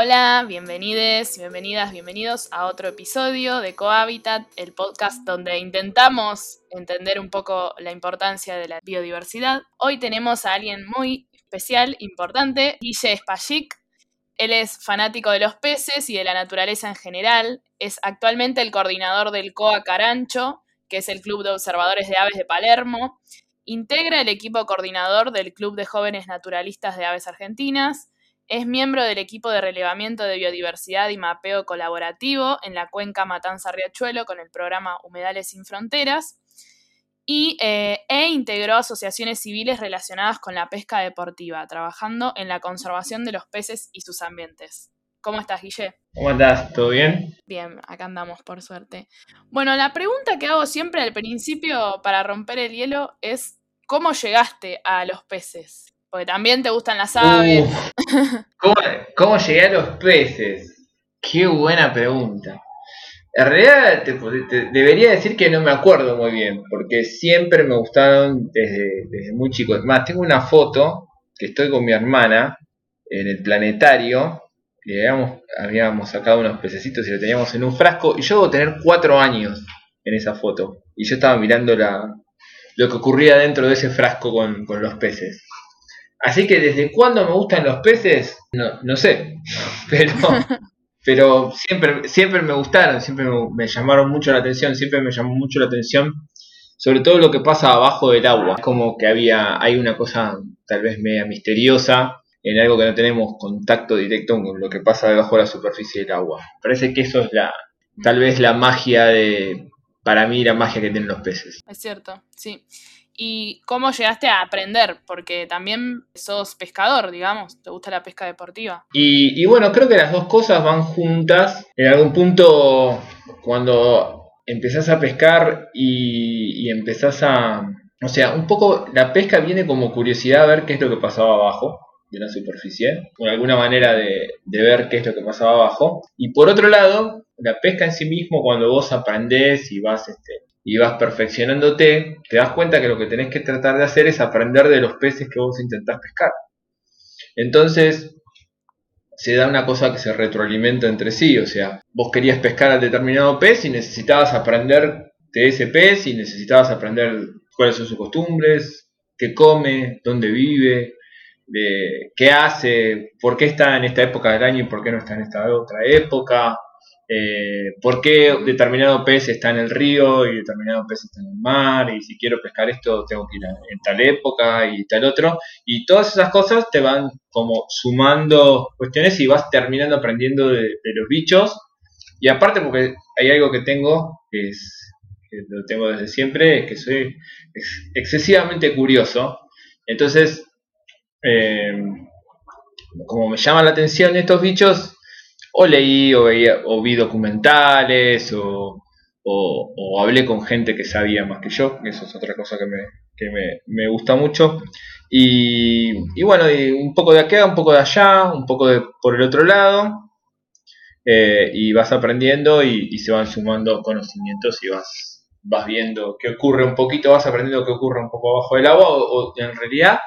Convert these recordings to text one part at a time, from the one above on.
Hola, bienvenides, bienvenidas, bienvenidos a otro episodio de Cohabitat, el podcast donde intentamos entender un poco la importancia de la biodiversidad. Hoy tenemos a alguien muy especial, importante, Guille Spallic. Él es fanático de los peces y de la naturaleza en general. Es actualmente el coordinador del COA Carancho, que es el Club de Observadores de Aves de Palermo. Integra el equipo coordinador del Club de Jóvenes Naturalistas de Aves Argentinas es miembro del equipo de relevamiento de biodiversidad y mapeo colaborativo en la cuenca Matanza-Riachuelo con el programa Humedales sin Fronteras y, eh, e integró asociaciones civiles relacionadas con la pesca deportiva, trabajando en la conservación de los peces y sus ambientes. ¿Cómo estás, Guille? ¿Cómo estás? ¿Todo bien? Bien, acá andamos, por suerte. Bueno, la pregunta que hago siempre al principio para romper el hielo es, ¿cómo llegaste a los peces? Porque también te gustan las aves. ¿cómo, llegué a los peces? Qué buena pregunta. En realidad te, debería decir que no me acuerdo muy bien, porque siempre me gustaron desde, muy chico. Es más, tengo una foto que estoy con mi hermana en el planetario, y habíamos, habíamos sacado unos pececitos y lo teníamos en un frasco, y yo debo tener cuatro años en esa foto, y yo estaba mirando la, lo que ocurría dentro de ese frasco con los peces. Así que desde cuándo me gustan los peces, no, no sé, pero, pero siempre, siempre me gustaron, siempre me, llamaron mucho la atención, siempre me llamó mucho la atención, sobre todo lo que pasa abajo del agua. Es como que había, hay una cosa tal vez media misteriosa en algo que no tenemos contacto directo con lo que pasa debajo de la superficie del agua. Parece que eso es la, tal vez la magia de, para mí la magia que tienen los peces. Es cierto, sí y cómo llegaste a aprender, porque también sos pescador, digamos, te gusta la pesca deportiva. Y, bueno, creo que las dos cosas van juntas. En algún punto, cuando empezás a pescar y, empezás a... O sea, un poco la pesca viene como curiosidad a ver qué es lo que pasaba abajo de la superficie, con alguna manera de, de ver qué es lo que pasaba abajo. Y por otro lado, la pesca en sí mismo, cuando vos aprendés y vas este, y vas perfeccionándote, te das cuenta que lo que tenés que tratar de hacer es aprender de los peces que vos intentás pescar. Entonces, se da una cosa que se retroalimenta entre sí, o sea, vos querías pescar a determinado pez y necesitabas aprender de ese pez y necesitabas aprender cuáles son sus costumbres, qué come, dónde vive, de qué hace, por qué está en esta época del año y por qué no está en esta otra época, eh, por qué determinado pez está en el río y determinado pez está en el mar, y si quiero pescar esto tengo que ir en tal época y tal otro, y todas esas cosas te van como sumando cuestiones y vas terminando aprendiendo de, los bichos, y aparte porque hay algo que tengo, que, es, lo tengo desde siempre, es que soy excesivamente curioso, entonces, eh, como me llaman la atención estos bichos, o leí o, veía, o vi documentales o, o, hablé con gente que sabía más que yo, eso es otra cosa que me, que me, me gusta mucho. Y, y, bueno, un poco de acá, un poco de allá, un poco de por el otro lado, eh, y vas aprendiendo y, y, se van sumando conocimientos y vas, vas viendo qué ocurre un poquito, vas aprendiendo qué ocurre un poco abajo del agua, o, o en realidad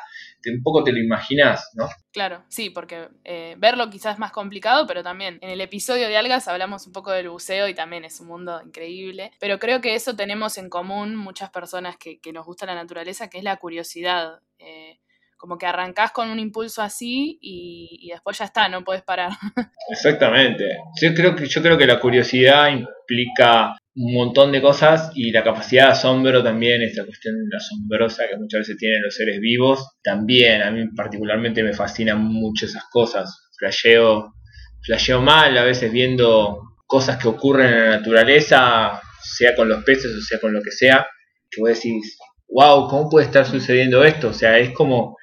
un poco te lo imaginas, ¿no? Claro, sí, porque eh, verlo quizás es más complicado, pero también en el episodio de algas hablamos un poco del buceo y también es un mundo increíble. Pero creo que eso tenemos en común muchas personas que, nos gusta la naturaleza, que es la curiosidad. Eh, como que arrancás con un impulso así y, después ya está, no puedes parar. Exactamente. Yo creo que, yo creo que la curiosidad implica un montón de cosas y la capacidad de asombro también, esta cuestión asombrosa que muchas veces tienen los seres vivos, también a mí particularmente me fascinan mucho esas cosas. Flasheo, flasheo mal a veces viendo cosas que ocurren en la naturaleza, sea con los peces o sea con lo que sea, que vos decís, wow, ¿cómo puede estar sucediendo esto? O sea, es como,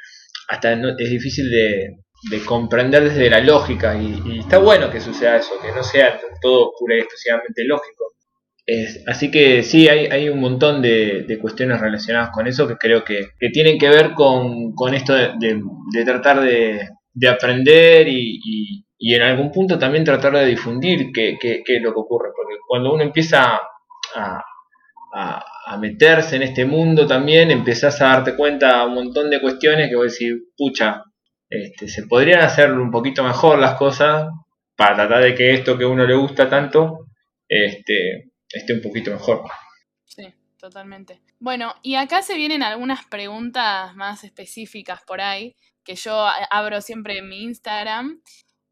hasta es difícil de, comprender desde la lógica y, está bueno que suceda eso, que no sea todo pura y exclusivamente lógico así que sí, hay, hay un montón de, cuestiones relacionadas con eso que creo que, tienen que ver con, esto de, tratar de, aprender y, en algún punto también tratar de difundir qué, es lo que ocurre. Porque cuando uno empieza a, meterse en este mundo también, empiezas a darte cuenta un montón de cuestiones que voy a decir, pucha, este, se podrían hacer un poquito mejor las cosas para tratar de que esto que a uno le gusta tanto este, esté un poquito mejor. Sí, totalmente. Bueno, y acá se vienen algunas preguntas más específicas por ahí, que yo abro siempre en mi Instagram.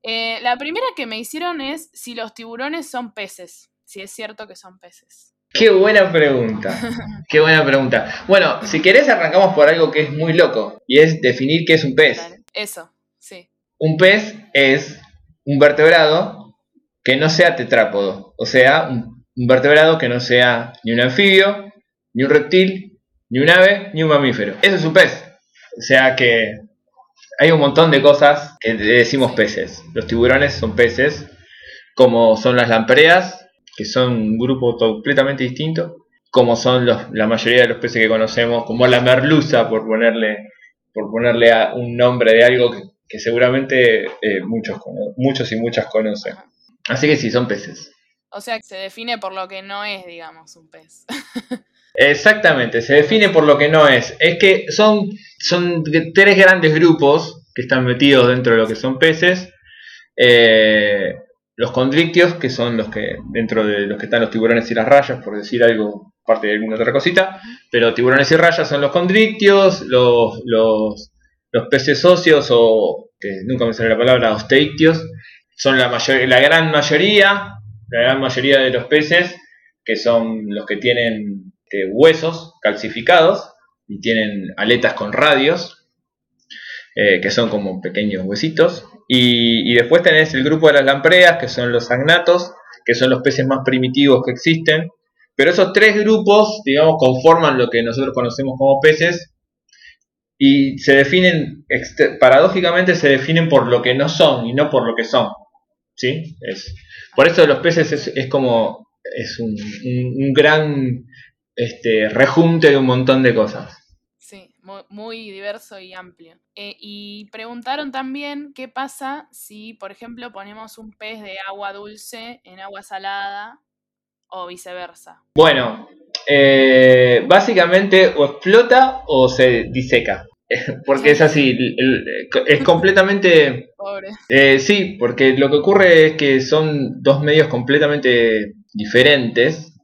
Eh, la primera que me hicieron es si los tiburones son peces, si es cierto que son peces. Qué buena pregunta. Qué buena pregunta. Bueno, si querés arrancamos por algo que es muy loco y es definir qué es un pez. Eso, sí. Un pez es un vertebrado que no sea tetrápodo, o sea, un, vertebrado que no sea ni un anfibio, ni un reptil, ni un ave, ni un mamífero. Eso es un pez. O sea que hay un montón de cosas que decimos peces. Los tiburones son peces, como son las lampreas, que son un grupo completamente distinto, como son la mayoría de los peces que conocemos, como la merluza, por ponerle, por ponerle a un nombre de algo que, seguramente eh, muchos, muchos y muchas conocen. Así que sí, son peces. O sea, que se define por lo que no es, digamos, un pez. Exactamente, se define por lo que no es. Es que son, son tres grandes grupos que están metidos dentro de lo que son peces. Eh, los condrictios, que son los que, dentro de los que están los tiburones y las rayas, por decir algo, parte de alguna otra cosita, pero tiburones y rayas son los condrictios, los, los, peces óseos o, que nunca me sale la palabra, osteictios, son la, mayor, la gran mayoría, la gran mayoría de los peces, que son los que tienen este, huesos calcificados y tienen aletas con radios, eh, que son como pequeños huesitos, y, después tenés el grupo de las lampreas, que son los agnatos, que son los peces más primitivos que existen. Pero esos tres grupos, digamos, conforman lo que nosotros conocemos como peces y se definen, paradójicamente se definen por lo que no son y no por lo que son. ¿Sí? Es, por eso los peces es, como, es un, un, gran este, rejunte de un montón de cosas muy, diverso y amplio. Eh, y preguntaron también qué pasa si, por ejemplo, ponemos un pez de agua dulce en agua salada o viceversa. Bueno, eh, básicamente o explota o se diseca. Porque es así, es completamente... Pobre. Eh, sí, porque lo que ocurre es que son dos medios completamente diferentes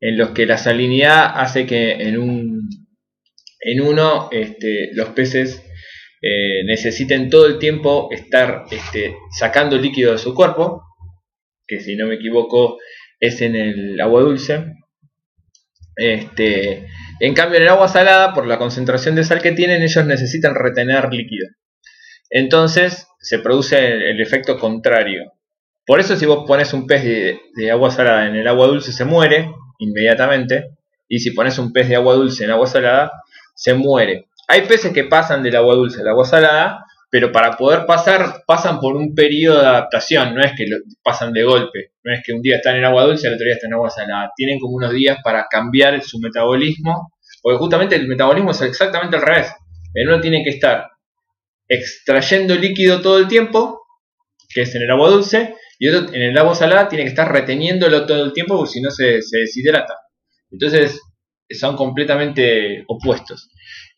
en los que la salinidad hace que en un en uno, este, los peces eh, necesiten todo el tiempo estar este, sacando líquido de su cuerpo, que si no me equivoco es en el agua dulce. Este, en cambio, en el agua salada, por la concentración de sal que tienen, ellos necesitan retener líquido. Entonces se produce el, efecto contrario. Por eso si vos pones un pez de, de, agua salada en el agua dulce se muere inmediatamente. Y si pones un pez de agua dulce en agua salada se muere. Hay peces que pasan del agua dulce al agua salada, pero para poder pasar pasan por un periodo de adaptación, no es que lo pasan de golpe, no es que un día están en agua dulce y el otro día están en agua salada, tienen como unos días para cambiar su metabolismo, porque justamente el metabolismo es exactamente al revés, uno tiene que estar extrayendo líquido todo el tiempo, que es en el agua dulce, y otro en el agua salada tiene que estar reteniéndolo todo el tiempo, porque si no se, se deshidrata. Entonces, son completamente opuestos.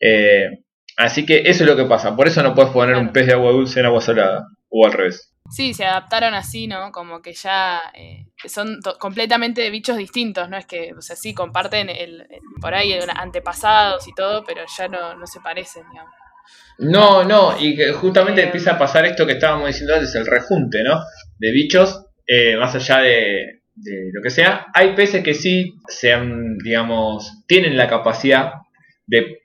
Eh, así que eso es lo que pasa. Por eso no puedes poner un pez de agua dulce en agua salada. O al revés. Sí, se adaptaron así, ¿no? Como que ya eh, son completamente bichos distintos, ¿no? Es que, o sea, sí, comparten el, por ahí antepasados y todo, pero ya no, se parecen, digamos. No, no, y que justamente eh, empieza a pasar esto que estábamos diciendo antes, el rejunte, ¿no? De bichos, más allá de, de lo que sea. Hay peces que sí sean, digamos, tienen la capacidad de,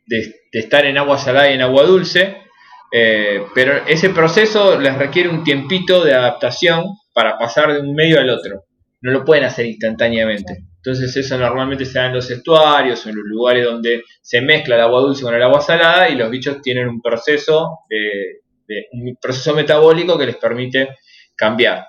estar en agua salada y en agua dulce, eh, pero ese proceso les requiere un tiempito de adaptación para pasar de un medio al otro. No lo pueden hacer instantáneamente. Entonces eso normalmente se da en los estuarios o en los lugares donde se mezcla el agua dulce con el agua salada y los bichos tienen un proceso, de, un proceso metabólico que les permite cambiar.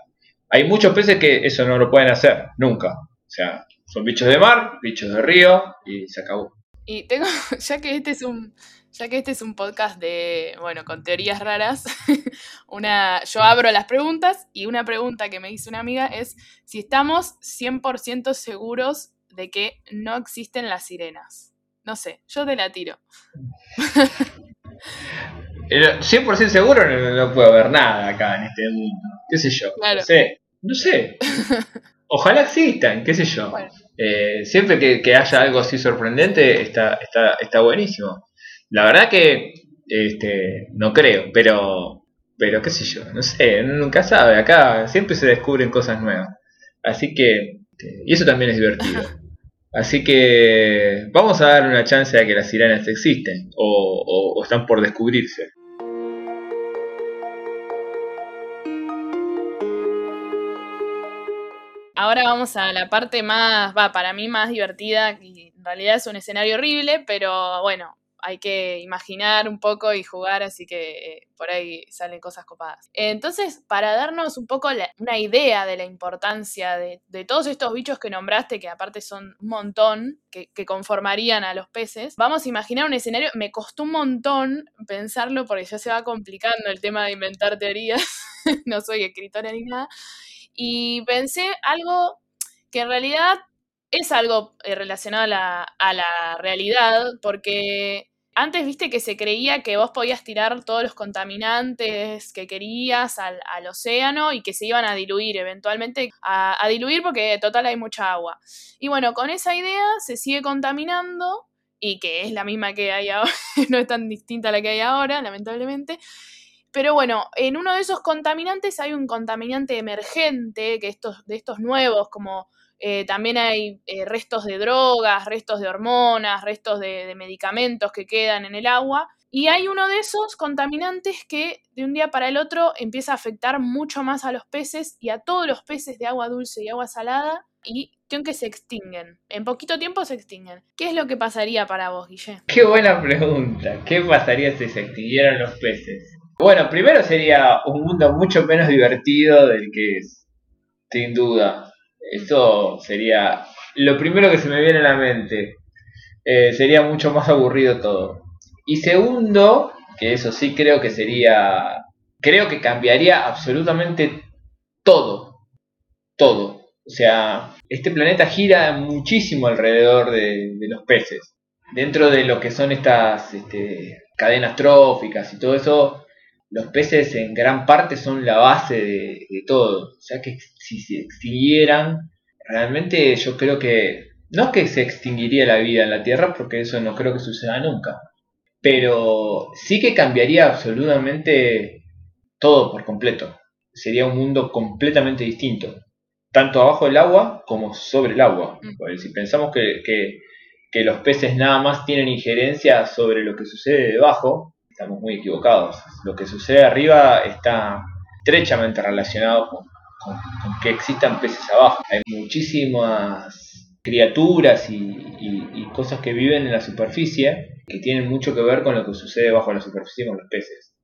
Hay muchos peces que eso no lo pueden hacer, nunca. O sea, son bichos de mar, bichos de río y se acabó. Y tengo, ya que este es un, ya que este es un podcast de, bueno, con teorías raras, una, yo abro las preguntas y una pregunta que me hizo una amiga es si estamos 100% seguros de que no existen las sirenas. No sé, yo te la tiro. 100% seguro no, puedo ver nada acá en este mundo. ¿Qué sé yo? Claro. sé. No sé. Ojalá existan, qué sé yo. Eh, siempre que, haya algo así sorprendente está, está, está buenísimo. La verdad que este, no creo, pero, pero qué sé yo, no sé, nunca sabe. Acá siempre se descubren cosas nuevas. Así que, este, y eso también es divertido. Así que vamos a dar una chance a que las sirenas existen o están por descubrirse. Ahora vamos a la parte más, va, para mí más divertida, y en realidad es un escenario horrible, pero bueno, hay que imaginar un poco y jugar, así que eh, por ahí salen cosas copadas. Entonces, para darnos un poco una idea de la importancia de, todos estos bichos que nombraste, que aparte son un montón, que, conformarían a los peces, vamos a imaginar un escenario, me costó un montón pensarlo porque ya se va complicando el tema de inventar teorías, no soy escritora ni nada, y pensé algo que en realidad es algo eh, relacionado a la, realidad, porque antes viste que se creía que vos podías tirar todos los contaminantes que querías al, océano y que se iban a diluir eventualmente, a, diluir porque total hay mucha agua. Y bueno, con esa idea se sigue contaminando y que es la misma que hay ahora, no es tan distinta a la que hay ahora, lamentablemente. Pero bueno, en uno de esos contaminantes hay un contaminante emergente, que estos, de estos nuevos, como eh, también hay eh, restos de drogas, restos de hormonas, restos de, medicamentos que quedan en el agua. Y hay uno de esos contaminantes que de un día para el otro empieza a afectar mucho más a los peces y a todos los peces de agua dulce y agua salada y que se extinguen. En poquito tiempo se extinguen. ¿Qué es lo que pasaría para vos, Guille? Qué buena pregunta. ¿Qué pasaría si se extinguieran los peces? Bueno, primero sería un mundo mucho menos divertido del que es, sin duda. Eso sería lo primero que se me viene a la mente. Eh, sería mucho más aburrido todo. Y segundo, que eso sí creo que sería, creo que cambiaría absolutamente todo. Todo. O sea, este planeta gira muchísimo alrededor de, los peces. Dentro de lo que son estas este, cadenas tróficas y todo eso, los peces en gran parte son la base de, todo. O sea que si se extinguieran, realmente yo creo que no es que se extinguiría la vida en la Tierra, porque eso no creo que suceda nunca, pero sí que cambiaría absolutamente todo por completo. Sería un mundo completamente distinto, tanto abajo del agua como sobre el agua. Mm. si pensamos que, que los peces nada más tienen injerencia sobre lo que sucede debajo, estamos muy equivocados. Lo que sucede arriba está estrechamente relacionado con, que existan peces abajo. Hay muchísimas criaturas y, cosas que viven en la superficie que tienen mucho que ver con lo que sucede bajo la superficie con los peces.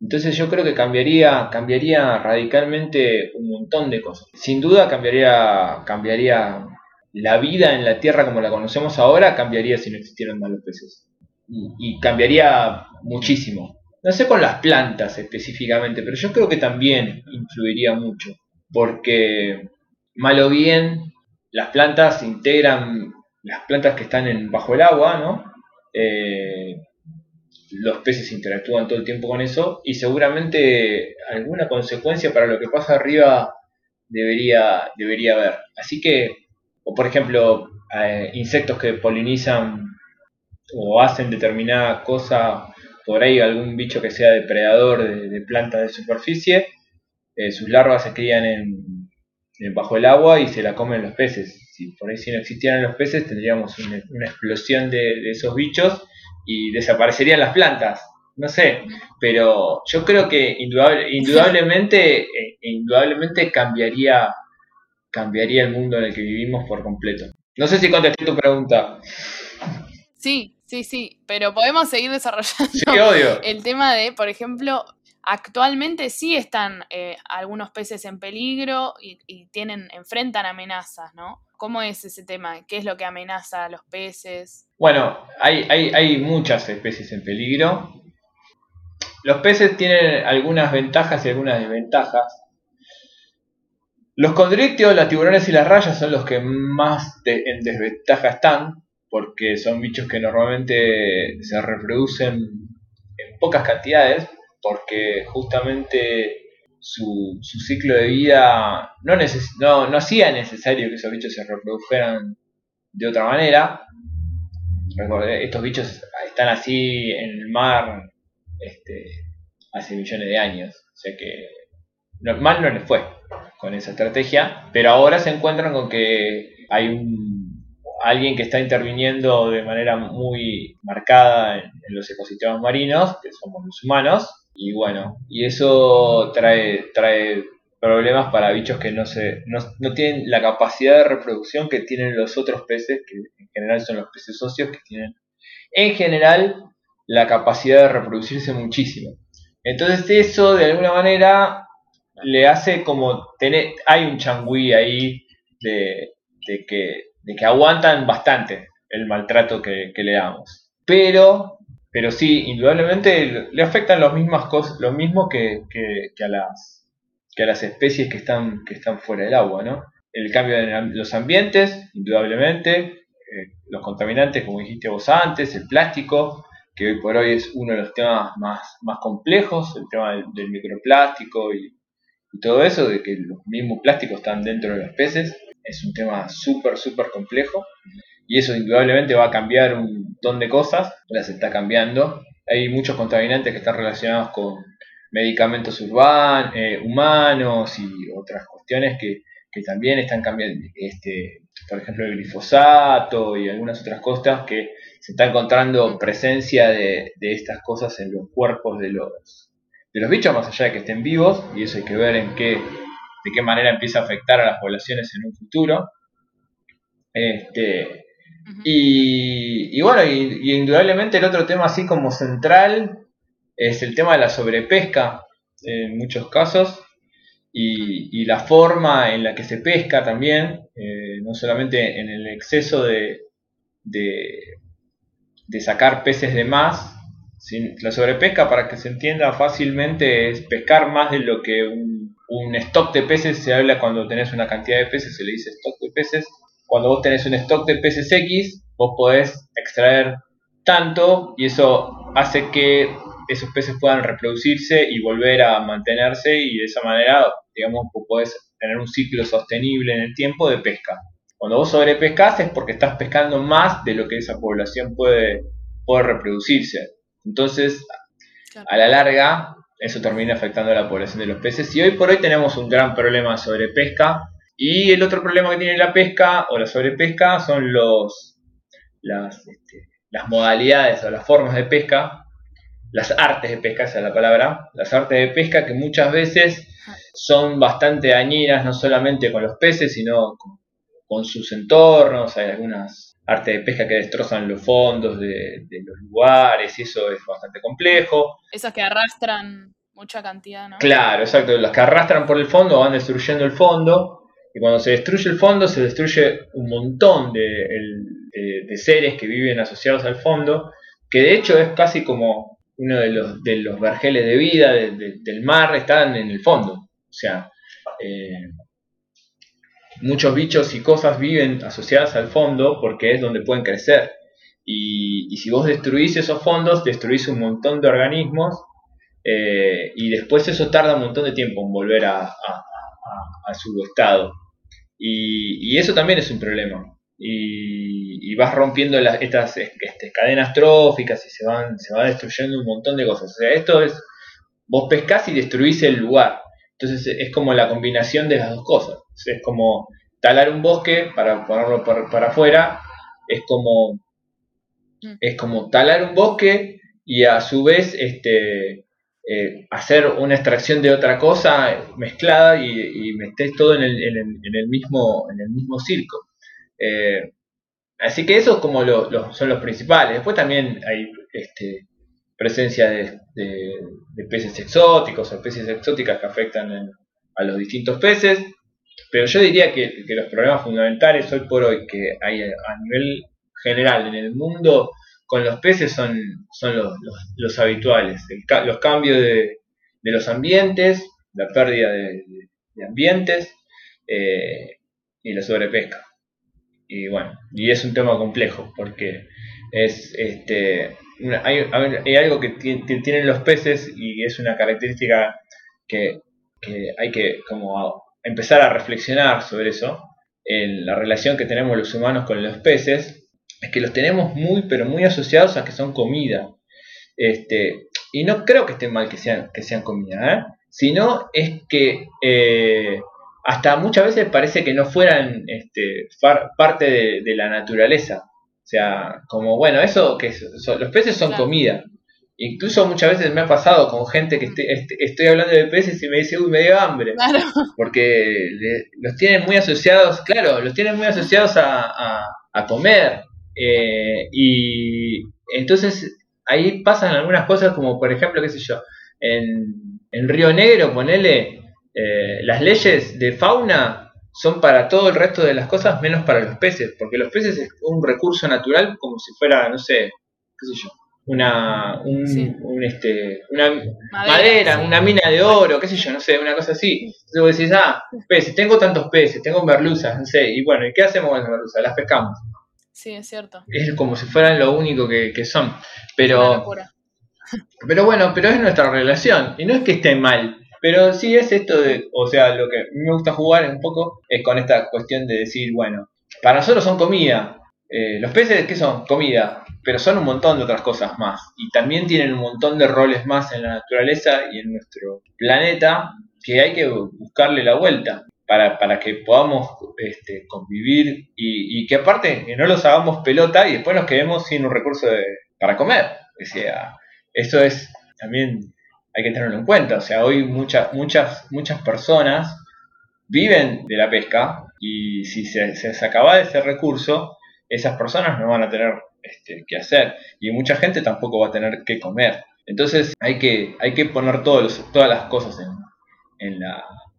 Entonces yo creo que cambiaría, cambiaría radicalmente un montón de cosas. Sin duda cambiaría, cambiaría la vida en la Tierra como la conocemos ahora, cambiaría si no existieran más los peces y, cambiaría muchísimo. No sé con las plantas específicamente, pero yo creo que también influiría mucho, porque mal o bien las plantas integran las plantas que están en, bajo el agua, ¿no? Eh, los peces interactúan todo el tiempo con eso y seguramente alguna consecuencia para lo que pasa arriba debería, debería haber. Así que, o por ejemplo, eh, insectos que polinizan o hacen determinada cosa, por ahí algún bicho que sea depredador de, plantas de superficie, eh, sus larvas se crían en, bajo el agua y se la comen los peces. Si por ahí si no existieran los peces tendríamos una, explosión de, esos bichos y desaparecerían las plantas. No sé, pero yo creo que indudablemente, eh, indudablemente cambiaría, cambiaría el mundo en el que vivimos por completo. No sé si contesté tu pregunta. Sí, Sí, sí, pero podemos seguir desarrollando el tema de, por ejemplo, actualmente sí están eh, algunos peces en peligro y, tienen, enfrentan amenazas, ¿no? ¿Cómo es ese tema? ¿Qué es lo que amenaza a los peces? Bueno, hay, hay, hay muchas especies en peligro. Los peces tienen algunas ventajas y algunas desventajas. Los condrictios, las tiburones y las rayas son los que más en desventaja están, porque son bichos que normalmente se reproducen en pocas cantidades, porque justamente su, ciclo de vida no, no, no hacía necesario que esos bichos se reprodujeran de otra manera. Estos bichos están así en el mar este, hace millones de años. O sea que mal no les fue con esa estrategia, pero ahora se encuentran con que hay un, alguien que está interviniendo de manera muy marcada en, los ecosistemas marinos, que somos los humanos, y bueno, y eso trae, trae problemas para bichos que no, se, no, no, tienen la capacidad de reproducción que tienen los otros peces, que en general son los peces socios, que tienen en general la capacidad de reproducirse muchísimo. Entonces eso de alguna manera le hace como tener, hay un changüí ahí de, que, de que aguantan bastante el maltrato que, le damos. Pero, pero sí, indudablemente le afectan los mismas cosas, lo mismo que, a las, que a las especies que están, que están fuera del agua, ¿no? El cambio en los ambientes, indudablemente, eh, los contaminantes, como dijiste vos antes, el plástico, que hoy por hoy es uno de los temas más, más complejos, el tema del microplástico y, y todo eso, de que los mismos plásticos están dentro de los peces, es un tema súper, súper complejo. Y eso indudablemente va a cambiar un montón de cosas, las está cambiando. Hay muchos contaminantes que están relacionados con medicamentos urbanos, eh, humanos y otras cuestiones que, que, también están cambiando. Este, por ejemplo, el glifosato y algunas otras cosas que se está encontrando presencia de, de estas cosas en los cuerpos de los, de los bichos, más allá de que estén vivos, y eso hay que ver en qué, de qué manera empieza a afectar a las poblaciones en un futuro. Este, y, bueno, y, indudablemente el otro tema así como central es el tema de la sobrepesca en muchos casos y, la forma en la que se pesca también, eh, no solamente en el exceso de, de sacar peces de más, la sobrepesca, para que se entienda fácilmente, es pescar más de lo que un, stock de peces se habla cuando tenés una cantidad de peces, se le dice stock de peces. Cuando vos tenés un stock de peces X, vos podés extraer tanto y eso hace que esos peces puedan reproducirse y volver a mantenerse y de esa manera, digamos, vos podés tener un ciclo sostenible en el tiempo de pesca. Cuando vos sobrepescas es porque estás pescando más de lo que esa población puede, puede reproducirse. Entonces, a la larga, eso termina afectando a la población de los peces. Y hoy por hoy tenemos un gran problema sobre pesca. Y el otro problema que tiene la pesca o la sobrepesca son los, las, este, las modalidades o las formas de pesca, las artes de pesca, esa es la palabra, las artes de pesca que muchas veces son bastante dañinas, no solamente con los peces, sino con sus entornos, hay algunas arte de pesca que destrozan los fondos de, los lugares y eso es bastante complejo. Esas que arrastran mucha cantidad, ¿no? Claro, exacto, las que arrastran por el fondo van destruyendo el fondo y cuando se destruye el fondo se destruye un montón de, seres que viven asociados al fondo, que de hecho es casi como uno de los, de los vergeles de vida del mar, están en el fondo. O sea, eh, muchos bichos y cosas viven asociadas al fondo porque es donde pueden crecer. Y, si vos destruís esos fondos, destruís un montón de organismos eh, y después eso tarda un montón de tiempo en volver a, su estado. Y, eso también es un problema. Y, vas rompiendo estas, este, cadenas tróficas y se, van, se va destruyendo un montón de cosas. O sea, esto es, vos pescás y destruís el lugar. Entonces es como la combinación de las dos cosas. Es como talar un bosque, para ponerlo para, afuera, es como, mm. es como talar un bosque y a su vez este, eh, hacer una extracción de otra cosa mezclada y, y todo en el, en, el, mismo, en el mismo circo. Eh, así que esos como son los principales. Después también hay este, presencia de, peces exóticos o especies exóticas que afectan a los distintos peces. Pero yo diría que, los problemas fundamentales hoy por hoy que hay a nivel general en el mundo con los peces son, son los, habituales. los cambios de, los ambientes, la pérdida de, ambientes eh, y la sobrepesca. Y bueno, y es un tema complejo porque es este hay, algo que tienen los peces y es una característica que que hay que como empezar a reflexionar sobre eso, en la relación que tenemos los humanos con los peces, es que los tenemos muy, pero muy asociados a que son comida. Este, y no creo que esté mal que sean, que sean comida, ¿eh? sino es que eh, hasta muchas veces parece que no fueran este, parte de, la naturaleza. O sea, como bueno, eso que los peces son comida. Incluso muchas veces me ha pasado con gente que estoy hablando de peces y me dice, uy, me dio hambre. Porque los tienen muy asociados, claro, los tienen muy asociados a, comer. Eh, y entonces ahí pasan algunas cosas como, por ejemplo, qué sé yo, en, en Río Negro, ponele, eh, las leyes de fauna son para todo el resto de las cosas menos para los peces, porque los peces es un recurso natural como si fuera, no sé, qué sé yo, una, un, este, una madera, una mina de oro, qué sé yo, no sé, una cosa así. Entonces vos decís, ah, peces, tengo tantos peces, tengo merluzas, no sé, y bueno, ¿y qué hacemos con las merluzas? Las pescamos. Sí, es cierto. Es como si fueran lo único que, que son. Pero, pero bueno, pero es nuestra relación, y no es que esté mal, pero sí es esto de, o sea, lo que me gusta jugar un poco es con esta cuestión de decir, bueno, para nosotros son comida. Eh, los peces, ¿qué son? Comida. Pero son un montón de otras cosas más. Y también tienen un montón de roles más en la naturaleza y en nuestro planeta que hay que buscarle la vuelta para, para que podamos este, convivir y, que aparte que no los hagamos pelota y después nos quedemos sin un recurso para comer. O sea, eso es también hay que tenerlo en cuenta. O sea, hoy muchas, muchas, muchas personas viven de la pesca y si se, se, acaba ese recurso, esas personas no van a tener este, que hacer y mucha gente tampoco va a tener que comer. Entonces hay que, hay que poner todos todas las cosas en,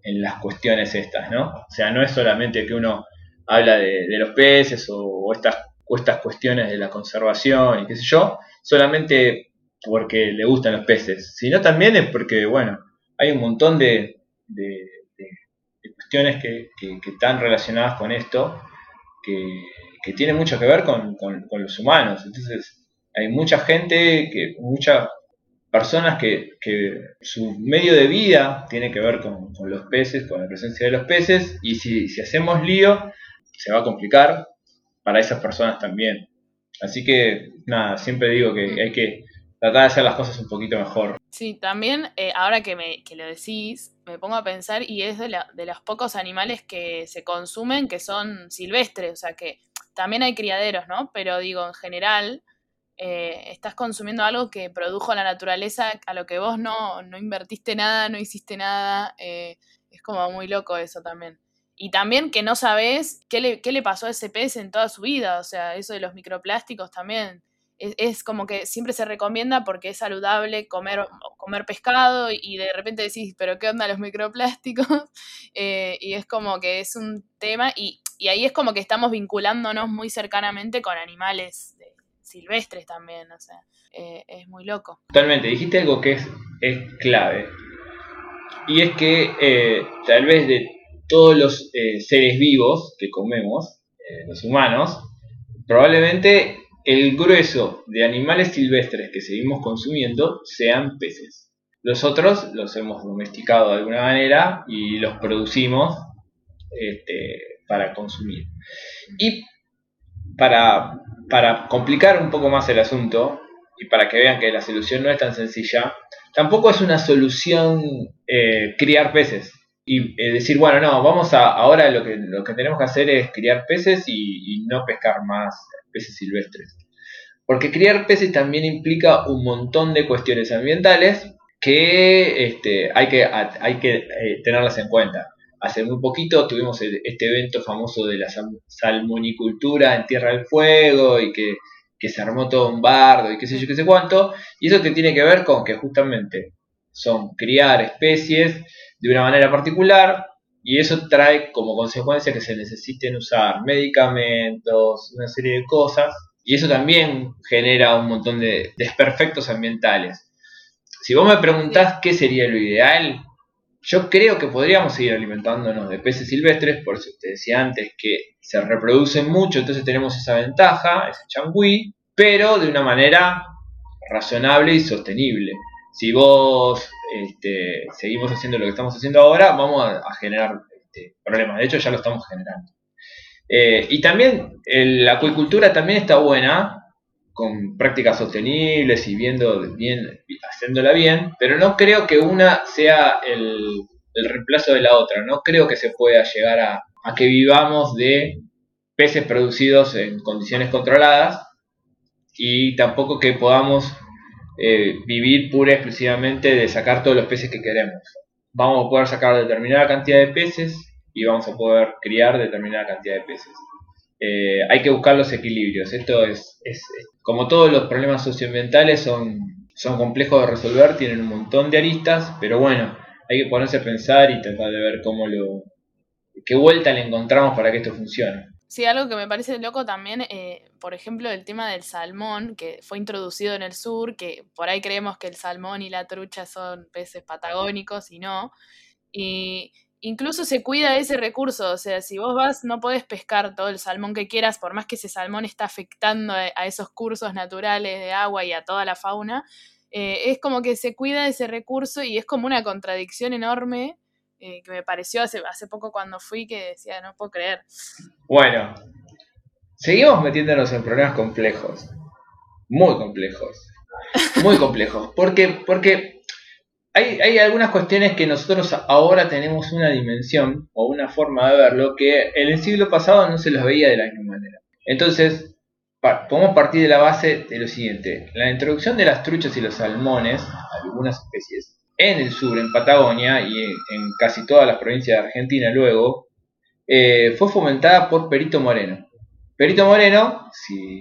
en, las cuestiones estas, ¿no? O sea, no es solamente que uno habla de, los peces o, estas, estas cuestiones de la conservación y qué sé yo, solamente porque le gustan los peces, sino también es porque, bueno, hay un montón de, de, cuestiones que, están relacionadas con esto, que, que tienen mucho que ver con, los humanos. Entonces, hay mucha gente, que muchas personas que, su medio de vida tiene que ver con, los peces, con la presencia de los peces, y si, si hacemos lío, se va a complicar para esas personas también. Así que, nada, siempre digo que hay que tratar de hacer las cosas un poquito mejor. Sí, también eh, ahora que, me, que lo decís, me pongo a pensar y es de, de los pocos animales que se consumen que son silvestres, o sea que también hay criaderos, ¿no? Pero digo, en general, eh, estás consumiendo algo que produjo la naturaleza, a lo que vos no, no invertiste nada, no hiciste nada, eh, es como muy loco eso también. Y también que no sabes qué le, qué le pasó a ese pez en toda su vida, o sea, eso de los microplásticos también es, como que siempre se recomienda porque es saludable comer, comer pescado y de repente decís, pero ¿qué onda los microplásticos? Eh, y es como que es un tema y, ahí es como que estamos vinculándonos muy cercanamente con animales silvestres también, o sea, eh, es muy loco. Totalmente, dijiste algo que es, es clave y es que eh, tal vez de todos los seres vivos que comemos, los humanos, probablemente el grueso de animales silvestres que seguimos consumiendo sean peces. Los otros los hemos domesticado de alguna manera y los producimos este, para consumir. Y para, para complicar un poco más el asunto y para que vean que la solución no es tan sencilla, tampoco es una solución eh, criar peces y eh, decir, bueno, no, vamos a, ahora lo que, lo que tenemos que hacer es criar peces y no pescar más peces silvestres. Porque criar peces también implica un montón de cuestiones ambientales que este, hay que, hay que eh, tenerlas en cuenta. Hace muy poquito tuvimos este evento famoso de la salmonicultura en Tierra del Fuego y que, se armó todo un bardo y qué sé yo, qué sé cuánto. Y eso que tiene que ver con que justamente son criar especies de una manera particular y eso trae como consecuencia que se necesiten usar medicamentos, una serie de cosas, y eso también genera un montón de desperfectos ambientales. Si vos me preguntás qué sería lo ideal, yo creo que podríamos seguir alimentándonos de peces silvestres, por eso te decía antes que se reproducen mucho, entonces tenemos esa ventaja, ese changüí, pero de una manera razonable y sostenible. Si vos este, seguimos haciendo lo que estamos haciendo ahora, vamos a, generar este, problemas. De hecho, ya lo estamos generando. Eh, y también la acuicultura también está buena, con prácticas sostenibles y viendo bien, haciéndola bien, pero no creo que una sea el, reemplazo de la otra. No creo que se pueda llegar a, que vivamos de peces producidos en condiciones controladas y tampoco que podamos eh, vivir pura y exclusivamente de sacar todos los peces que queremos. Vamos a poder sacar determinada cantidad de peces y vamos a poder criar determinada cantidad de peces. Eh, hay que buscar los equilibrios. Esto es, como todos los problemas socioambientales son, son complejos de resolver, tienen un montón de aristas, pero bueno, hay que ponerse a pensar y tratar de ver cómo lo, qué vuelta le encontramos para que esto funcione. Sí, algo que me parece loco también, eh, por ejemplo, el tema del salmón, que fue introducido en el sur, que por ahí creemos que el salmón y la trucha son peces patagónicos y no. Y incluso se cuida ese recurso, o sea, si vos vas, no podés pescar todo el salmón que quieras, por más que ese salmón está afectando a, esos cursos naturales de agua y a toda la fauna. Eh, es como que se cuida ese recurso y es como una contradicción enorme eh, que me pareció hace, hace poco cuando fui que decía, no puedo creer. Bueno, seguimos metiéndonos en problemas complejos, muy complejos, muy complejos, porque, porque hay, algunas cuestiones que nosotros ahora tenemos una dimensión o una forma de verlo que en el siglo pasado no se los veía de la misma manera. Entonces, podemos partir de la base de lo siguiente. La introducción de las truchas y los salmones, algunas especies, en el sur, en Patagonia y en, casi todas las provincias de Argentina luego, eh, fue fomentada por Perito Moreno. Perito Moreno, si,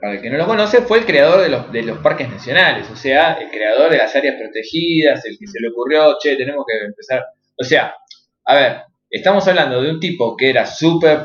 para el que no lo conoce, fue el creador de los, de los parques nacionales, o sea, el creador de las áreas protegidas, el que se le ocurrió, che, tenemos que empezar. O sea, a ver, estamos hablando de un tipo que era súper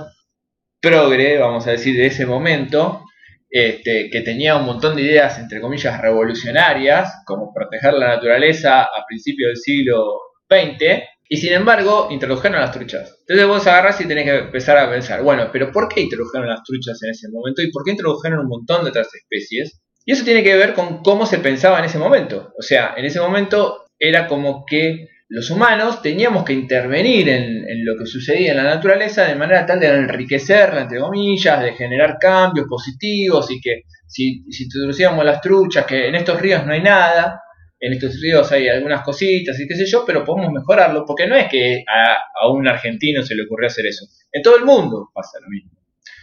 progre, vamos a decir, de ese momento, este, que tenía un montón de ideas, entre comillas, revolucionarias, como proteger la naturaleza a principios del siglo XX, y sin embargo introdujeron las truchas. Entonces vos agarras y tenés que empezar a pensar, bueno, pero ¿por qué introdujeron las truchas en ese momento? ¿Y por qué introdujeron un montón de otras especies? Y eso tiene que ver con cómo se pensaba en ese momento. O sea, en ese momento era como que los humanos teníamos que intervenir en, lo que sucedía en la naturaleza de manera tal de enriquecerla, entre comillas, de generar cambios positivos y que si, si introducíamos las truchas, que en estos ríos no hay nada, en estos ríos hay algunas cositas y qué sé yo, pero podemos mejorarlo, porque no es que a, un argentino se le ocurrió hacer eso, en todo el mundo pasa lo mismo.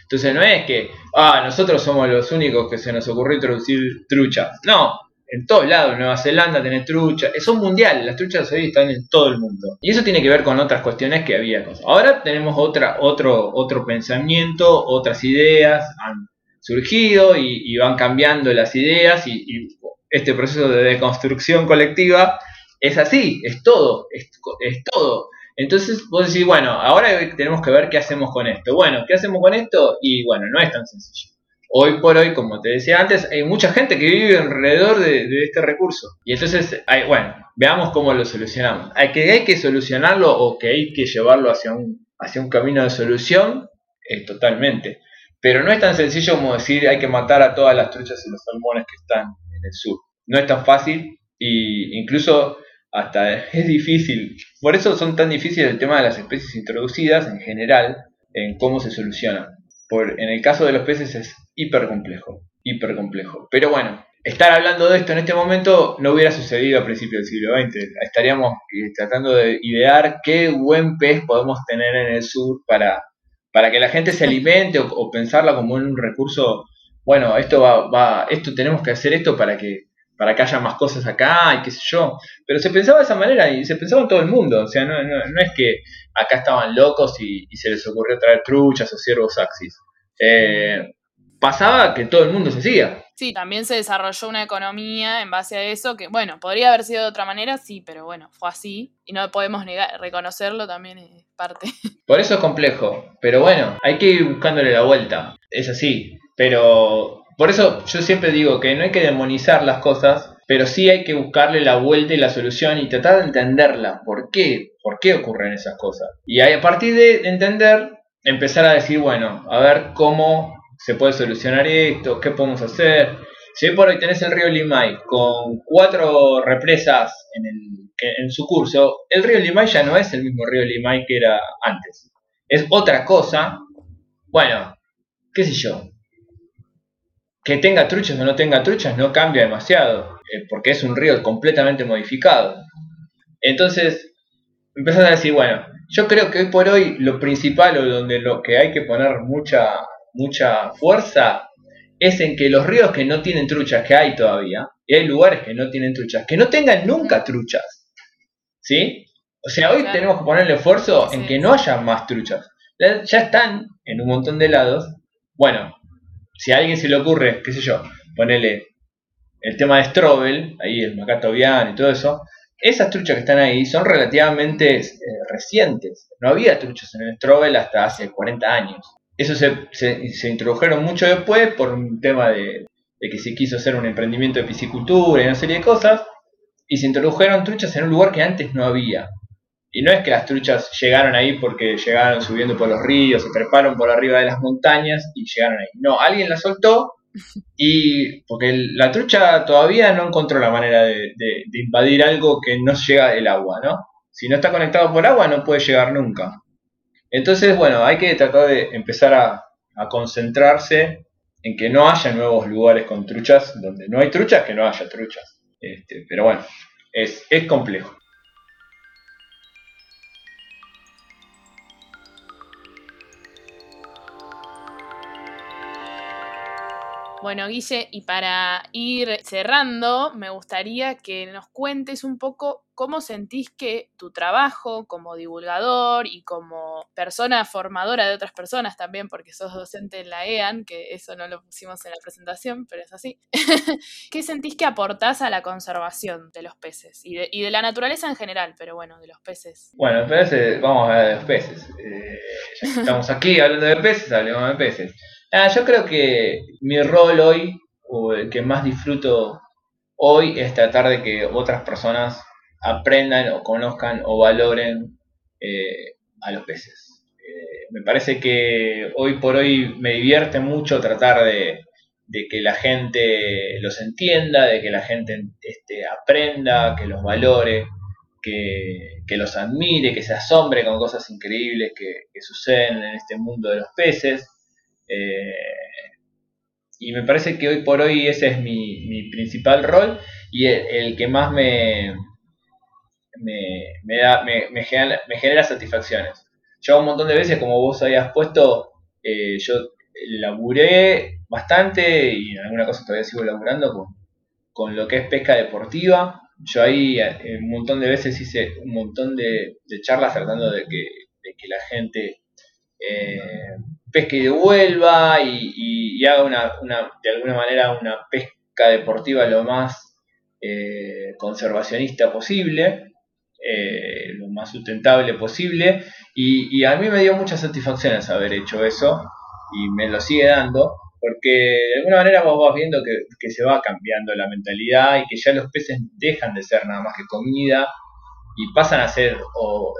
Entonces no es que, ah, nosotros somos los únicos que se nos ocurrió introducir truchas. No, en todos lados, Nueva Zelanda tenés truchas, son mundiales, las truchas hoy están en todo el mundo. Y eso tiene que ver con otras cuestiones que había. Ahora tenemos otra, otro, otro pensamiento, otras ideas han surgido y, van cambiando las ideas y, este proceso de deconstrucción colectiva es así, es todo, es, es todo. Entonces vos decís, bueno, ahora tenemos que ver qué hacemos con esto. Bueno, ¿qué hacemos con esto? Y bueno, no es tan sencillo hoy por hoy, como te decía antes, hay mucha gente que vive alrededor de, este recurso. Y entonces, bueno, veamos cómo lo solucionamos. Hay que, hay que solucionarlo o que hay que llevarlo hacia un, hacia un camino de solución, eh, totalmente. Pero no es tan sencillo como decir hay que matar a todas las truchas y los salmones que están el sur. No es tan fácil y incluso hasta es difícil. Por eso son tan difíciles el tema de las especies introducidas en general, en cómo se solucionan. Por, en el caso de los peces es hiper complejo, hiper complejo. Pero bueno, estar hablando de esto en este momento no hubiera sucedido a principios del siglo XX. Estaríamos eh, tratando de idear qué buen pez podemos tener en el sur para, para que la gente se alimente o, pensarla como un recurso. Bueno, esto va, va, esto tenemos que hacer esto para que para que haya más cosas acá y qué sé yo. Pero se pensaba de esa manera y se pensaba en todo el mundo. O sea, no, no, es que acá estaban locos y, se les ocurrió traer truchas o ciervos axis. Eh, pasaba que todo el mundo se hacía. Sí, también se desarrolló una economía en base a eso que, bueno, podría haber sido de otra manera, sí, pero bueno, fue así y no podemos negar, reconocerlo también es parte. Por eso es complejo, pero bueno, hay que ir buscándole la vuelta, es así, pero por eso yo siempre digo que no hay que demonizar las cosas, pero sí hay que buscarle la vuelta y la solución y tratar de entenderla, ¿por qué? ¿Por qué ocurren esas cosas? Y a partir de entender, empezar a decir, bueno, a ver cómo se puede solucionar esto, qué podemos hacer. si por hoy tenés el río Limay con cuatro represas en, el, en su curso, el río Limay ya no es el mismo río Limay que era antes. Es otra cosa. Bueno, qué sé yo. Que tenga truchas o no tenga truchas no cambia demasiado, eh, porque es un río completamente modificado. Entonces, empezás a decir, bueno, yo creo que hoy por hoy lo principal o donde lo que hay que poner mucha, mucha fuerza es en que los ríos que no tienen truchas, que hay todavía, y hay lugares que no tienen truchas, que no tengan nunca truchas. ¿Sí? O sea, hoy tenemos que ponerle esfuerzo en que no haya más truchas. Ya están en un montón de lados. Bueno, si a alguien se le ocurre, qué sé yo, ponerle el tema de Strobel, ahí el Macato Vian y todo eso, esas truchas que están ahí son relativamente eh, recientes. No había truchas en el Strobel hasta hace 40 años. Eso se, se, introdujeron mucho después por un tema de, que se quiso hacer un emprendimiento de piscicultura y una serie de cosas, y se introdujeron truchas en un lugar que antes no había. Y no es que las truchas llegaron ahí porque llegaron subiendo por los ríos, se treparon por arriba de las montañas y llegaron ahí. No, alguien la soltó y porque la trucha todavía no encontró la manera de, invadir algo que no llega el agua, ¿no? Si no está conectado por agua no puede llegar nunca. Entonces, bueno, hay que tratar de empezar a, concentrarse en que no haya nuevos lugares con truchas, donde no hay truchas, que no haya truchas. Este, pero bueno, es, es complejo. Bueno, Guille, y para ir cerrando, me gustaría que nos cuentes un poco cómo sentís que tu trabajo como divulgador y como persona formadora de otras personas también, porque sos docente en la EAN, que eso no lo pusimos en la presentación, pero es así. ¿Qué sentís que aportás a la conservación de los peces y de, la naturaleza en general, pero bueno, de los peces? Bueno, peces, vamos a hablar de los peces. Eh, estamos aquí hablando de peces, hablemos de peces. Ah, yo creo que mi rol hoy, o el que más disfruto hoy, es tratar de que otras personas aprendan o conozcan o valoren eh, a los peces. Eh, me parece que hoy por hoy me divierte mucho tratar de, que la gente los entienda, de que la gente este, aprenda, que los valore, que, los admire, que se asombre con cosas increíbles que suceden en este mundo de los peces. Eh, y me parece que hoy por hoy ese es mi, principal rol y el, que más me, me, da, me, genera, satisfacciones. Yo un montón de veces, como vos habías puesto, eh, yo laburé bastante y en alguna cosa todavía sigo laburando con, con lo que es pesca deportiva. Yo ahí eh, un montón de veces hice un montón de, charlas tratando de que, de que la gente pesque y devuelva y, haga una, una, de alguna manera una pesca deportiva lo más eh, conservacionista posible, eh, lo más sustentable posible. Y, a mí me dio muchas satisfacciones haber hecho eso y me lo sigue dando. Porque de alguna manera vos vas viendo que, se va cambiando la mentalidad y que ya los peces dejan de ser nada más que comida y pasan a ser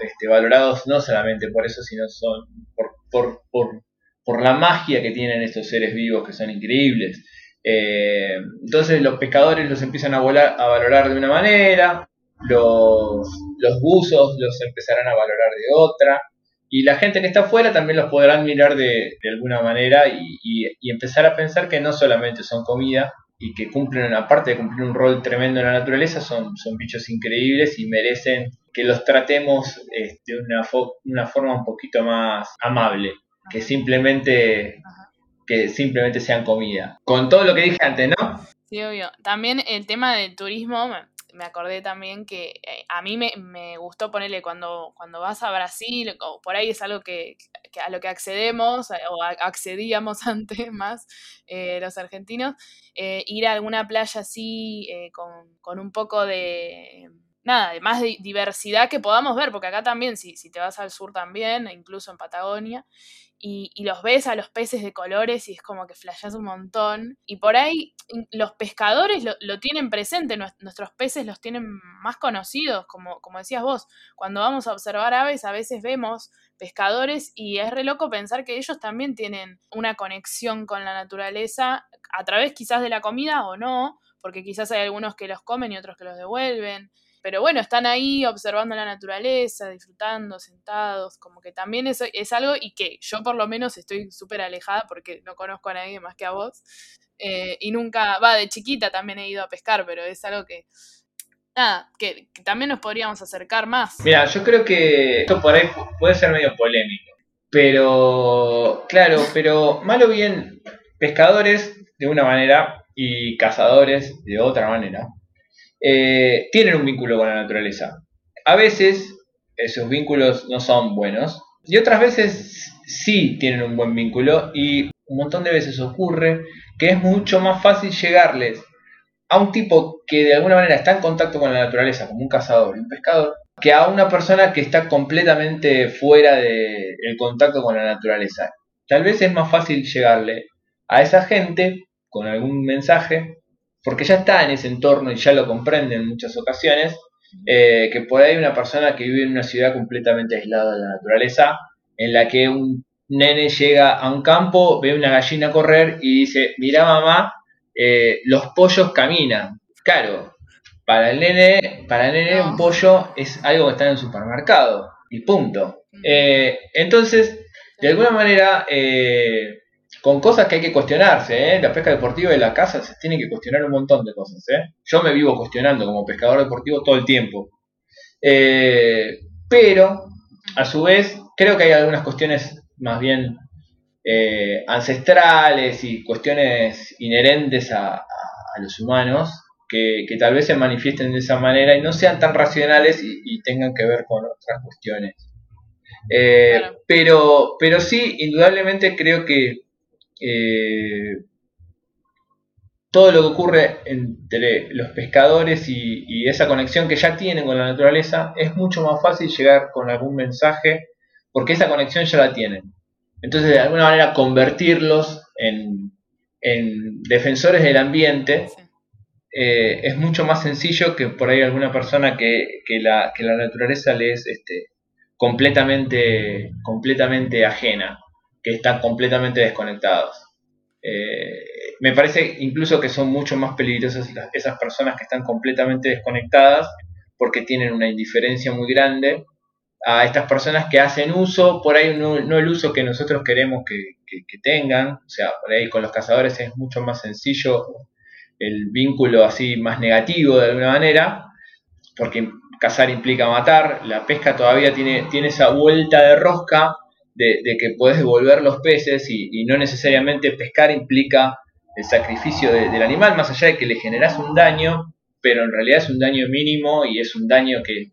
este, valorados no solamente por eso, sino son por, por, por, por la magia que tienen estos seres vivos que son increíbles. Eh, entonces los pescadores los empiezan a, volar, a valorar de una manera, los, los buzos los empezarán a valorar de otra, y la gente que está afuera también los podrán mirar de, alguna manera y, y, empezar a pensar que no solamente son comida y que cumplen, aparte de cumplir un rol tremendo en la naturaleza, son, son bichos increíbles y merecen que los tratemos eh, de una, una forma un poquito más amable que simplemente, que simplemente sean comida. Con todo lo que dije antes, ¿no? Sí, obvio. También el tema del turismo, me acordé también que eh, a mí me, gustó ponerle cuando, cuando vas a Brasil, o por ahí es algo que, a lo que accedemos, eh, o accedíamos antes más eh, los argentinos, ir a alguna playa así con, con, un poco de nada, de más diversidad que podamos ver, porque acá también, si, si te vas al sur también, incluso en Patagonia, y, los ves a los peces de colores y es como que flasheas un montón. Y por ahí los pescadores lo, tienen presente, nuestros peces los tienen más conocidos, como, como decías vos. Cuando vamos a observar aves, a veces vemos pescadores y es re loco pensar que ellos también tienen una conexión con la naturaleza a través quizás de la comida o no, porque quizás hay algunos que los comen y otros que los devuelven pero bueno, están ahí observando la naturaleza, disfrutando, sentados, como que también es, es algo y que yo por lo menos estoy súper alejada porque no conozco a nadie más que a vos. Eh, y nunca, va, de chiquita también he ido a pescar, pero es algo que, nada, que, también nos podríamos acercar más. Mira, yo creo que esto por ahí puede ser medio polémico, pero, claro, pero malo bien, pescadores de una manera y cazadores de otra manera. Eh, tienen un vínculo con la naturaleza. A veces esos vínculos no son buenos y otras veces sí tienen un buen vínculo y un montón de veces ocurre que es mucho más fácil llegarles a un tipo que de alguna manera está en contacto con la naturaleza, como un cazador y un pescador, que a una persona que está completamente fuera del contacto con la naturaleza. Tal vez es más fácil llegarle a esa gente con algún mensaje porque ya está en ese entorno y ya lo comprende en muchas ocasiones, eh, que por ahí una persona que vive en una ciudad completamente aislada de la naturaleza, en la que un nene llega a un campo, ve una gallina correr y dice, mira mamá, eh, los pollos caminan. Claro, para el nene, para el nene un pollo es algo que está en el supermercado y punto. Eh, entonces, de alguna manera, con cosas que hay que cuestionarse, ¿eh? La pesca deportiva y la caza se tiene que cuestionar un montón de cosas, ¿eh? Yo me vivo cuestionando como pescador deportivo todo el tiempo. Eh, pero, a su vez, creo que hay algunas cuestiones más bien ancestrales y cuestiones inherentes a, los humanos que, tal vez se manifiesten de esa manera y no sean tan racionales y, tengan que ver con otras cuestiones. pero, pero sí, indudablemente creo que eh, todo lo que ocurre entre los pescadores y, esa conexión que ya tienen con la naturaleza, es mucho más fácil llegar con algún mensaje, porque esa conexión ya la tienen. Entonces, de alguna manera, convertirlos en, defensores del ambiente eh, es mucho más sencillo que por ahí alguna persona que, la, la, naturaleza le es este, completamente, completamente ajena que están completamente desconectados. Eh, me parece incluso que son mucho más peligrosas esas personas que están completamente desconectadas porque tienen una indiferencia muy grande a estas personas que hacen uso, por ahí no, el uso que nosotros queremos que, tengan, o sea, por ahí con los cazadores es mucho más sencillo el vínculo así más negativo de alguna manera, porque cazar implica matar, la pesca todavía tiene, tiene esa vuelta de rosca de, que puedes devolver los peces y, no necesariamente pescar implica el sacrificio del animal, más allá de que le generas un daño, pero en realidad es un daño mínimo y es un daño que,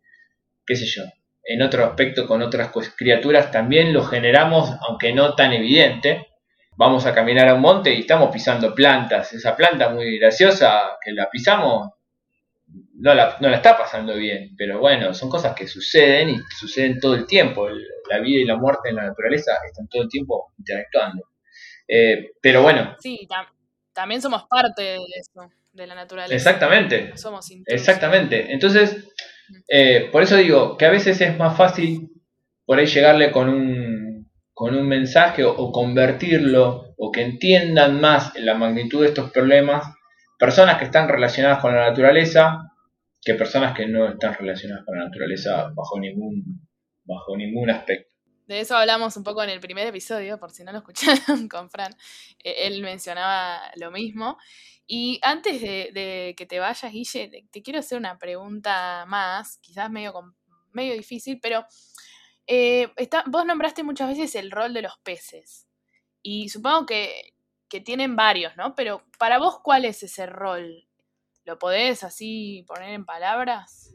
qué sé yo, en otro aspecto con otras criaturas también lo generamos, aunque no tan evidente. Vamos a caminar a un monte y estamos pisando plantas. Esa planta muy graciosa que la pisamos no la, no la está pasando bien, pero bueno, son cosas que suceden y suceden todo el tiempo. la vida y la muerte en la naturaleza están todo el tiempo interactuando. Eh, pero bueno. Sí, también somos parte de eso, de la naturaleza. Exactamente. Somos Exactamente. Entonces, eh, por eso digo que a veces es más fácil por ahí llegarle con un, con un mensaje o convertirlo o que entiendan más la magnitud de estos problemas personas que están relacionadas con la naturaleza que personas que no están relacionadas con la naturaleza bajo ningún, bajo ningún aspecto. De eso hablamos un poco en el primer episodio, por si no lo escucharon con Fran. E, él mencionaba lo mismo. Y antes de, que te vayas, Guille, te, quiero hacer una pregunta más, quizás medio, medio difícil, pero eh, vos nombraste muchas veces el rol de los peces. Y supongo que, que tienen varios, ¿no? Pero para vos, ¿cuál es ese rol? ¿Lo podés así poner en palabras?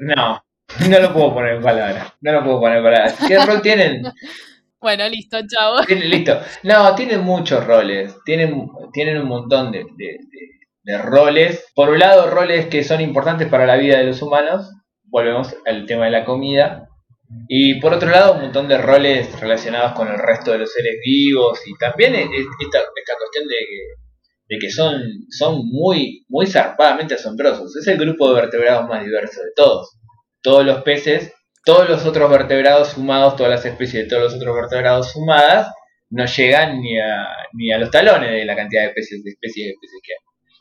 No, no lo puedo poner en palabras. No lo puedo poner en palabras. ¿Qué rol tienen? bueno, listo, chao. listo. No, tienen muchos roles. Tienen, tienen un montón de, de roles. Por un lado, roles que son importantes para la vida de los humanos, volvemos al tema de la comida. Y por otro lado, un montón de roles relacionados con el resto de los seres vivos y también esta, esta cuestión de que, de que son, son muy, muy zarpadamente asombrosos. Es el grupo de vertebrados más diverso de todos. Todos los peces, todos los otros vertebrados sumados, todas las especies de todos los otros vertebrados sumadas, no llegan ni a, ni a los talones de la cantidad de especies, de especies, de especies que hay.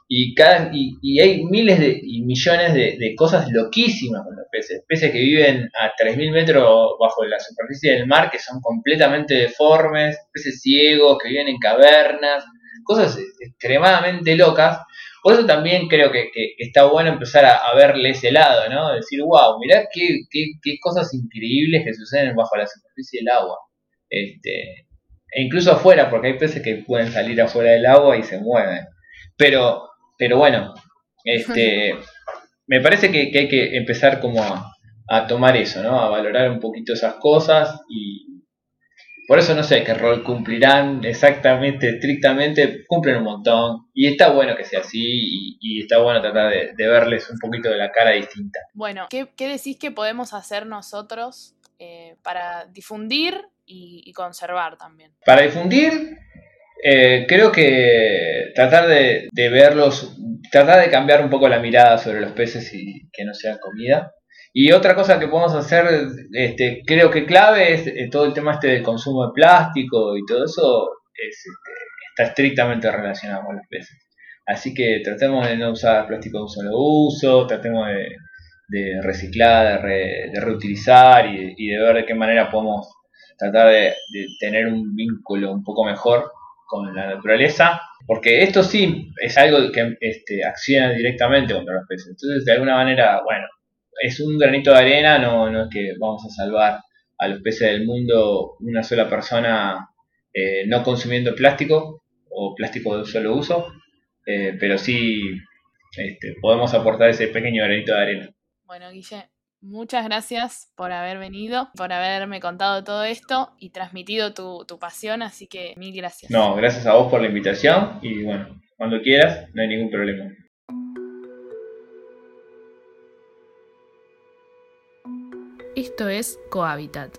Y, cada, y, hay miles de, y millones de, cosas loquísimas con los peces. Peces que viven a 3.000 metros bajo la superficie del mar, que son completamente deformes, peces ciegos que viven en cavernas, cosas extremadamente locas. Por eso también creo que, está bueno empezar a, verle ese lado, ¿no? Decir, wow, mirá qué, qué, qué, cosas increíbles que suceden bajo la superficie del agua. Este, e incluso afuera, porque hay peces que pueden salir afuera del agua y se mueven. Pero pero bueno, este, me parece que, hay que empezar como a, tomar eso, ¿no? A valorar un poquito esas cosas y por eso no sé qué rol cumplirán exactamente, estrictamente, cumplen un montón y está bueno que sea así y, está bueno tratar de, verles un poquito de la cara distinta. Bueno, ¿qué, decís que podemos hacer nosotros eh, para difundir y conservar también? Para difundir, eh, creo que tratar de, verlos, tratar de cambiar un poco la mirada sobre los peces y que no sean comida. Y otra cosa que podemos hacer, este, creo que clave es eh, todo el tema este del consumo de plástico y todo eso este, está estrictamente relacionado con los peces. Así que tratemos de no usar plástico de un solo uso, tratemos de, reciclar, de, reutilizar y, de ver de qué manera podemos tratar de tener un vínculo un poco mejor con la naturaleza, porque esto sí es algo que este, acciona directamente contra los peces. Entonces, de alguna manera, bueno, es un granito de arena, no, no es que vamos a salvar a los peces del mundo una sola persona eh, no consumiendo plástico o plástico de un solo uso, eh, pero sí este, podemos aportar ese pequeño granito de arena. Bueno, Guille, Muchas gracias por haber venido, por haberme contado todo esto y transmitido tu, pasión, así que mil gracias. No, gracias a vos por la invitación y bueno, cuando quieras, no hay ningún problema. Esto es Cohabitat,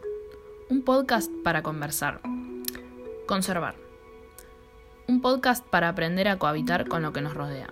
un podcast para conversar, conservar, un podcast para aprender a cohabitar con lo que nos rodea.